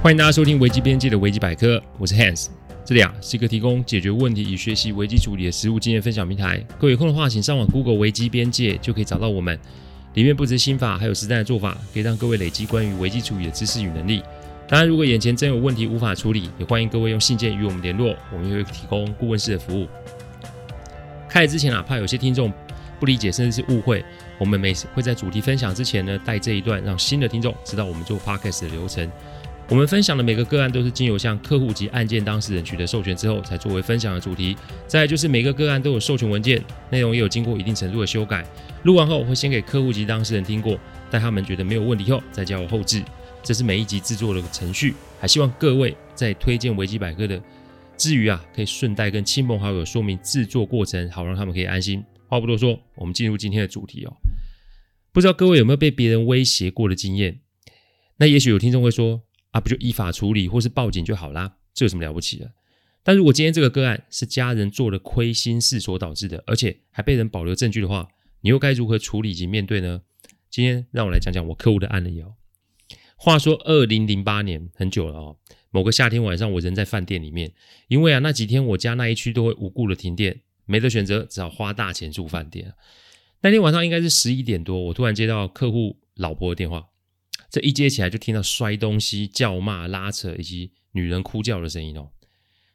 欢迎大家收听危机边界的危机百科，我是 Hans，这里啊是一个提供解决问题与学习危机处理的实务经验分享平台。各位有空的话，请上网 Google 危机边界，就可以找到我们。里面不止心法，还有实战的做法，可以让各位累积关于危机处理的知识与能力。当然，如果眼前真有问题无法处理，也欢迎各位用信件与我们联络，我们也会提供顾问式的服务。开始之前啊，怕有些听众不理解甚至是误会，我们每次会在主题分享之前呢，带这一段，让新的听众知道我们做 Podcast 的流程。我们分享的每个个案都是经由向客户及案件当事人取得授权之后，才作为分享的主题。再就是每个个案都有授权文件，内容也有经过一定程度的修改。录完后会先给客户及当事人听过，待他们觉得没有问题后，再交我后置。这是每一集制作的程序。还希望各位在推荐维基百科的之余啊，可以顺带跟亲朋好友说明制作过程，好让他们可以安心。话不多说，我们进入今天的主题哦。不知道各位有没有被别人威胁过的经验？那也许有听众会说。啊，不就依法处理或是报警就好啦？这有什么了不起的？但如果今天这个个案是家人做了亏心事所导致的，而且还被人保留证据的话，你又该如何处理及面对呢？今天让我来讲讲我客户的案例哦。话说，二零零八年很久了哦，某个夏天晚上，我人在饭店里面，因为啊那几天我家那一区都会无故的停电，没得选择，只好花大钱住饭店。那天晚上应该是十一点多，我突然接到客户老婆的电话。这一接起来就听到摔东西、叫骂、拉扯以及女人哭叫的声音哦。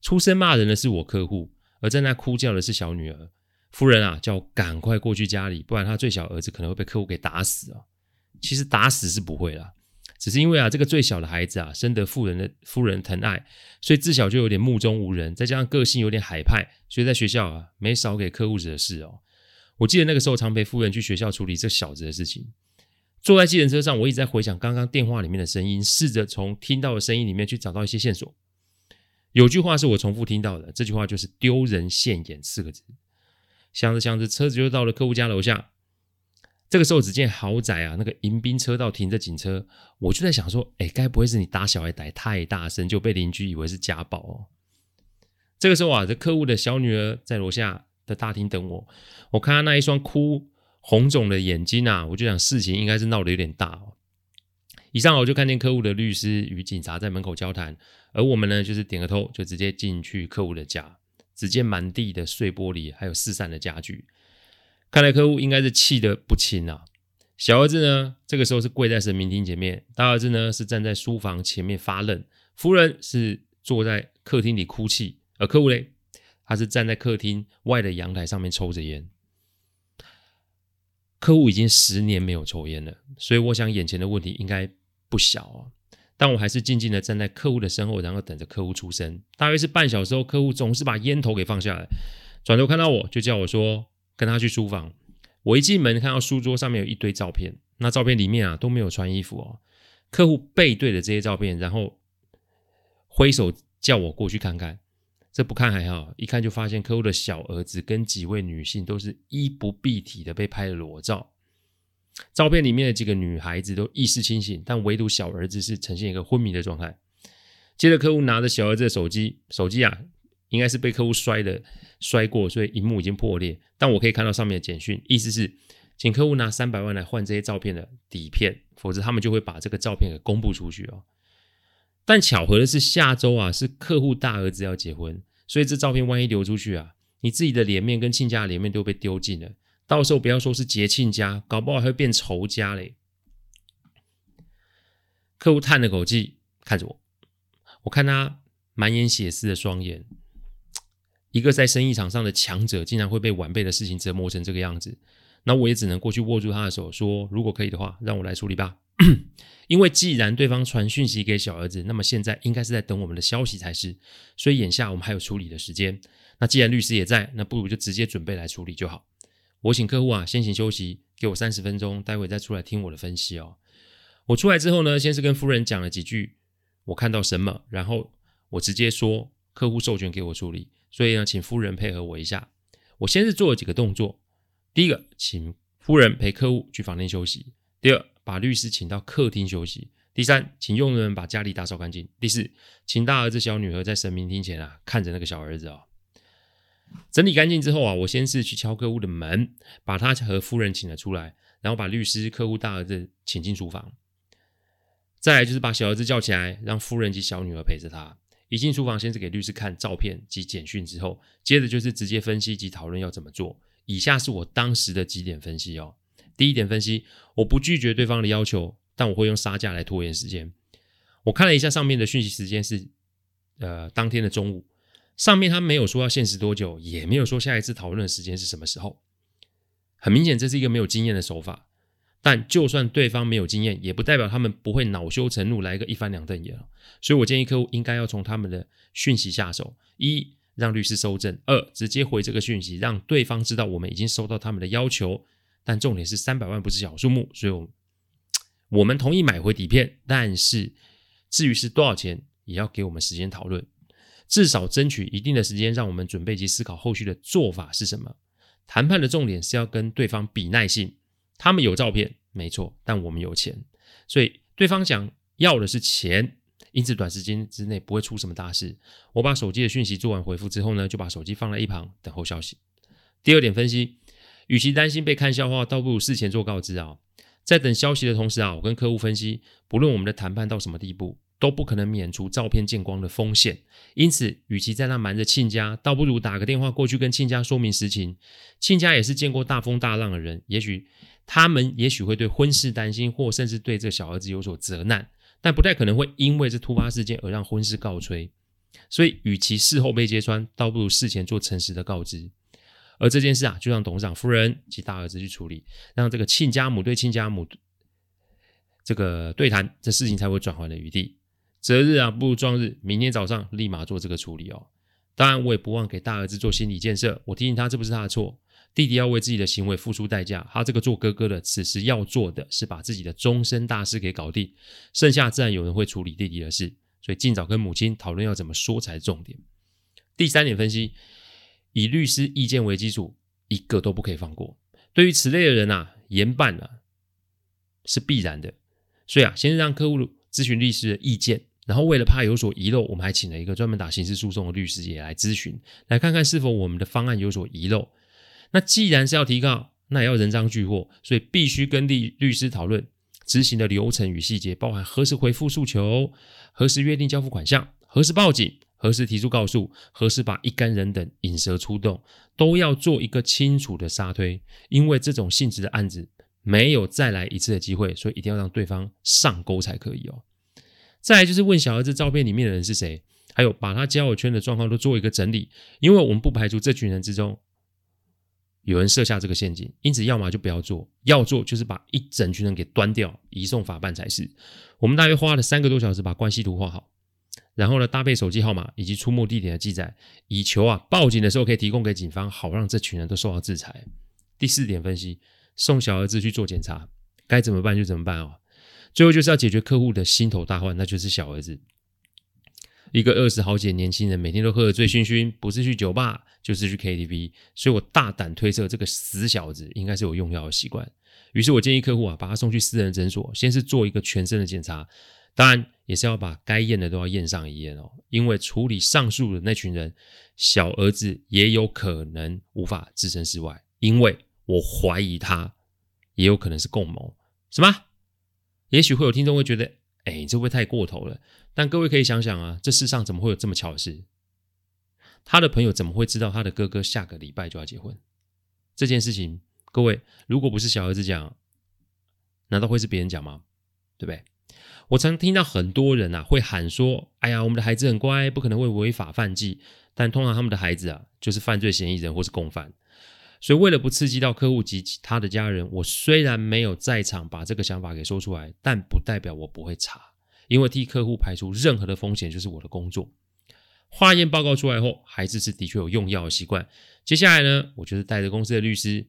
出声骂人的是我客户，而在那哭叫的是小女儿。夫人啊，叫我赶快过去家里，不然他最小儿子可能会被客户给打死啊。其实打死是不会啦，只是因为啊，这个最小的孩子啊，深得夫人的夫人疼爱，所以自小就有点目中无人，再加上个性有点海派，所以在学校啊，没少给客户惹事哦。我记得那个时候常陪夫人去学校处理这小子的事情。坐在计程车上，我一直在回想刚刚电话里面的声音，试着从听到的声音里面去找到一些线索。有句话是我重复听到的，这句话就是“丢人现眼”四个字。想着想着，车子就到了客户家楼下。这个时候，只见豪宅啊，那个迎宾车道停着警车，我就在想说：“哎，该不会是你打小孩打太大声，就被邻居以为是家暴哦？”这个时候啊，这客户的小女儿在楼下的大厅等我，我看她那一双哭。红肿的眼睛啊，我就想事情应该是闹得有点大哦。一上楼就看见客户的律师与警察在门口交谈，而我们呢，就是点个头就直接进去客户的家。只见满地的碎玻璃，还有四散的家具，看来客户应该是气得不轻啊。小儿子呢，这个时候是跪在神明厅前面，大儿子呢是站在书房前面发愣，夫人是坐在客厅里哭泣，而客户嘞，他是站在客厅外的阳台上面抽着烟。客户已经十年没有抽烟了，所以我想眼前的问题应该不小啊。但我还是静静的站在客户的身后，然后等着客户出声。大约是半小时后，客户总是把烟头给放下来，转头看到我就叫我说跟他去书房。我一进门看到书桌上面有一堆照片，那照片里面啊都没有穿衣服哦。客户背对着这些照片，然后挥手叫我过去看看。这不看还好，一看就发现客户的小儿子跟几位女性都是衣不蔽体的被拍裸照。照片里面的几个女孩子都意识清醒，但唯独小儿子是呈现一个昏迷的状态。接着客户拿着小儿子的手机，手机啊应该是被客户摔的摔过，所以荧幕已经破裂。但我可以看到上面的简讯，意思是请客户拿三百万来换这些照片的底片，否则他们就会把这个照片给公布出去哦。但巧合的是，下周啊是客户大儿子要结婚。所以这照片万一流出去啊，你自己的脸面跟亲家的脸面都被丢尽了。到时候不要说是结亲家，搞不好还会变仇家嘞。客户叹了口气，看着我，我看他满眼血丝的双眼，一个在生意场上的强者，竟然会被晚辈的事情折磨成这个样子。那我也只能过去握住他的手，说：“如果可以的话，让我来处理吧。” 因为既然对方传讯息给小儿子，那么现在应该是在等我们的消息才是。所以眼下我们还有处理的时间。那既然律师也在，那不如就直接准备来处理就好。我请客户啊先行休息，给我三十分钟，待会再出来听我的分析哦。我出来之后呢，先是跟夫人讲了几句我看到什么，然后我直接说客户授权给我处理，所以呢，请夫人配合我一下。我先是做了几个动作。第一个，请夫人陪客户去房间休息；第二，把律师请到客厅休息；第三，请佣人把家里打扫干净；第四，请大儿子、小女儿在神明厅前啊看着那个小儿子啊、哦。整理干净之后啊，我先是去敲客户的门，把他和夫人请了出来，然后把律师、客户、大儿子请进书房。再来就是把小儿子叫起来，让夫人及小女儿陪着他。一进书房，先是给律师看照片及简讯，之后接着就是直接分析及讨论要怎么做。以下是我当时的几点分析哦。第一点分析，我不拒绝对方的要求，但我会用杀价来拖延时间。我看了一下上面的讯息时间是，呃，当天的中午。上面他没有说要限时多久，也没有说下一次讨论的时间是什么时候。很明显，这是一个没有经验的手法。但就算对方没有经验，也不代表他们不会恼羞成怒，来一个一翻两瞪眼。所以我建议客户应该要从他们的讯息下手：一，让律师收证；二，直接回这个讯息，让对方知道我们已经收到他们的要求。但重点是三百万不是小数目，所以我我们同意买回底片，但是至于是多少钱，也要给我们时间讨论，至少争取一定的时间，让我们准备及思考后续的做法是什么。谈判的重点是要跟对方比耐性。他们有照片，没错，但我们有钱，所以对方想要的是钱，因此短时间之内不会出什么大事。我把手机的讯息做完回复之后呢，就把手机放在一旁等候消息。第二点分析，与其担心被看笑话，倒不如事前做告知啊。在等消息的同时啊，我跟客户分析，不论我们的谈判到什么地步。都不可能免除照片见光的风险，因此，与其在那瞒着亲家，倒不如打个电话过去跟亲家说明实情。亲家也是见过大风大浪的人，也许他们也许会对婚事担心，或甚至对这小儿子有所责难，但不太可能会因为这突发事件而让婚事告吹。所以，与其事后被揭穿，倒不如事前做诚实的告知。而这件事啊，就让董事长夫人及大儿子去处理，让这个亲家母对亲家母这个对谈，这事情才会转圜的余地。择日啊，不如撞日。明天早上立马做这个处理哦。当然，我也不忘给大儿子做心理建设。我提醒他，这不是他的错，弟弟要为自己的行为付出代价。他这个做哥哥的，此时要做的是把自己的终身大事给搞定，剩下自然有人会处理弟弟的事。所以，尽早跟母亲讨论要怎么说才是重点。第三点分析，以律师意见为基础，一个都不可以放过。对于此类的人啊，严办啊是必然的。所以啊，先让客户咨询律师的意见。然后为了怕有所遗漏，我们还请了一个专门打刑事诉讼的律师也来咨询，来看看是否我们的方案有所遗漏。那既然是要提告，那也要人赃俱获，所以必须跟律律师讨论执行的流程与细节，包含何时回复诉求、何时约定交付款项、何时报警、何时提出告诉、何时把一干人等引蛇出洞，都要做一个清楚的杀推。因为这种性质的案子没有再来一次的机会，所以一定要让对方上钩才可以哦。再来就是问小儿子照片里面的人是谁，还有把他交友圈的状况都做一个整理，因为我们不排除这群人之中有人设下这个陷阱，因此要么就不要做，要做就是把一整群人给端掉，移送法办才是。我们大约花了三个多小时把关系图画好，然后呢搭配手机号码以及出没地点的记载，以求啊报警的时候可以提供给警方，好让这群人都受到制裁。第四点分析，送小儿子去做检查，该怎么办就怎么办哦。最后就是要解决客户的心头大患，那就是小儿子。一个二十好几的年轻人，每天都喝得醉醺醺，不是去酒吧，就是去 KTV。所以我大胆推测，这个死小子应该是有用药的习惯。于是我建议客户啊，把他送去私人诊所，先是做一个全身的检查，当然也是要把该验的都要验上一验哦。因为处理上述的那群人，小儿子也有可能无法置身事外，因为我怀疑他也有可能是共谋。什么？也许会有听众会觉得，哎，这会不会太过头了？但各位可以想想啊，这世上怎么会有这么巧的事？他的朋友怎么会知道他的哥哥下个礼拜就要结婚？这件事情，各位如果不是小儿子讲，难道会是别人讲吗？对不对？我常听到很多人啊会喊说，哎呀，我们的孩子很乖，不可能会违法犯纪。但通常他们的孩子啊，就是犯罪嫌疑人或是共犯。所以，为了不刺激到客户及他的家人，我虽然没有在场把这个想法给说出来，但不代表我不会查，因为替客户排除任何的风险就是我的工作。化验报告出来后，孩子是的确有用药的习惯。接下来呢，我就是带着公司的律师，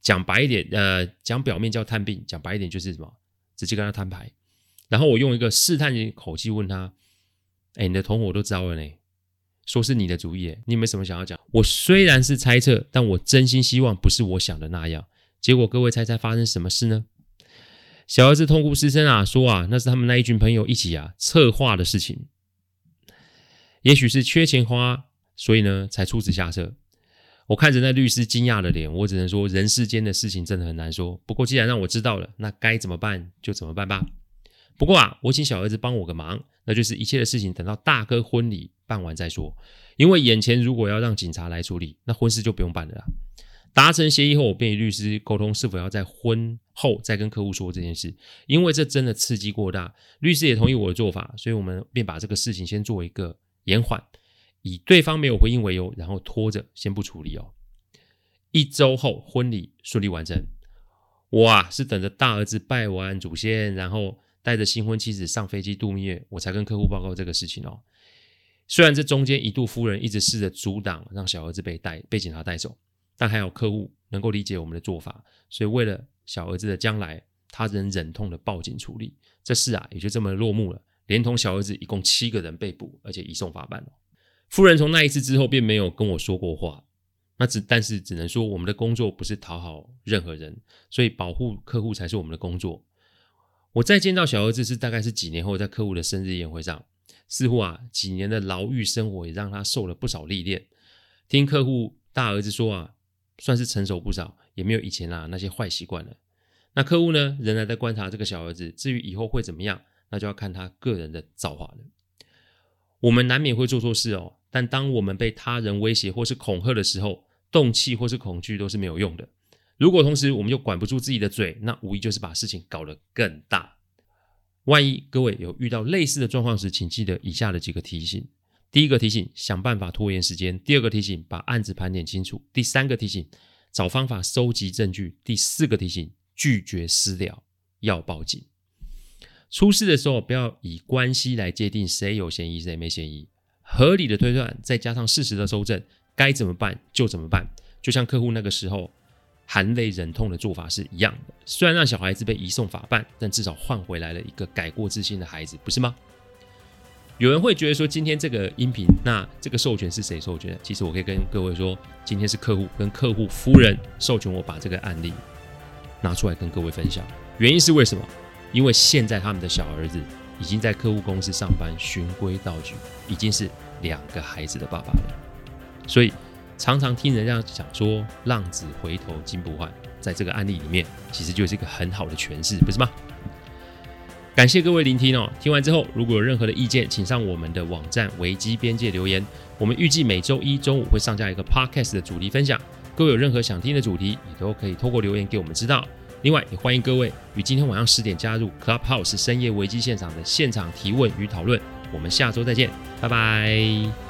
讲白一点，呃，讲表面叫探病，讲白一点就是什么，直接跟他摊牌。然后我用一个试探的口气问他：“哎，你的同伙都招了呢？”说是你的主意，你有没有什么想要讲？我虽然是猜测，但我真心希望不是我想的那样。结果各位猜猜发生什么事呢？小儿子痛哭失声啊，说啊，那是他们那一群朋友一起啊策划的事情。也许是缺钱花，所以呢才出此下策。我看着那律师惊讶的脸，我只能说人世间的事情真的很难说。不过既然让我知道了，那该怎么办就怎么办吧。不过啊，我请小儿子帮我个忙，那就是一切的事情等到大哥婚礼办完再说。因为眼前如果要让警察来处理，那婚事就不用办了。达成协议后，我便与律师沟通是否要在婚后再跟客户说这件事，因为这真的刺激过大。律师也同意我的做法，所以我们便把这个事情先做一个延缓，以对方没有回应为由，然后拖着先不处理哦。一周后，婚礼顺利完成。我啊是等着大儿子拜完祖先，然后带着新婚妻子上飞机度蜜月，我才跟客户报告这个事情哦。虽然这中间一度夫人一直试着阻挡，让小儿子被带被警察带走，但还有客户能够理解我们的做法，所以为了小儿子的将来，他仍忍痛的报警处理这事啊，也就这么落幕了。连同小儿子一共七个人被捕，而且移送法办了。夫人从那一次之后便没有跟我说过话。那只但是只能说，我们的工作不是讨好任何人，所以保护客户才是我们的工作。我再见到小儿子是大概是几年后，在客户的生日宴会上，似乎啊几年的牢狱生活也让他受了不少历练。听客户大儿子说啊，算是成熟不少，也没有以前啊那些坏习惯了。那客户呢，仍然在观察这个小儿子，至于以后会怎么样，那就要看他个人的造化了。我们难免会做错事哦，但当我们被他人威胁或是恐吓的时候，动气或是恐惧都是没有用的。如果同时我们又管不住自己的嘴，那无疑就是把事情搞得更大。万一各位有遇到类似的状况时，请记得以下的几个提醒：第一个提醒，想办法拖延时间；第二个提醒，把案子盘点清楚；第三个提醒，找方法收集证据；第四个提醒，拒绝私了，要报警。出事的时候，不要以关系来界定谁有嫌疑谁没嫌疑，合理的推断再加上事实的搜证。该怎么办就怎么办，就像客户那个时候含泪忍痛的做法是一样的。虽然让小孩子被移送法办，但至少换回来了一个改过自新的孩子，不是吗？有人会觉得说，今天这个音频，那这个授权是谁授权的？其实我可以跟各位说，今天是客户跟客户夫人授权我把这个案例拿出来跟各位分享。原因是为什么？因为现在他们的小儿子已经在客户公司上班，循规蹈矩，已经是两个孩子的爸爸了。所以，常常听人家讲说“浪子回头金不换”，在这个案例里面，其实就是一个很好的诠释，不是吗？感谢各位聆听哦。听完之后，如果有任何的意见，请上我们的网站危机边界留言。我们预计每周一中午会上架一个 podcast 的主题分享。各位有任何想听的主题，也都可以透过留言给我们知道。另外，也欢迎各位于今天晚上十点加入 Clubhouse 深夜危机现场的现场提问与讨论。我们下周再见，拜拜。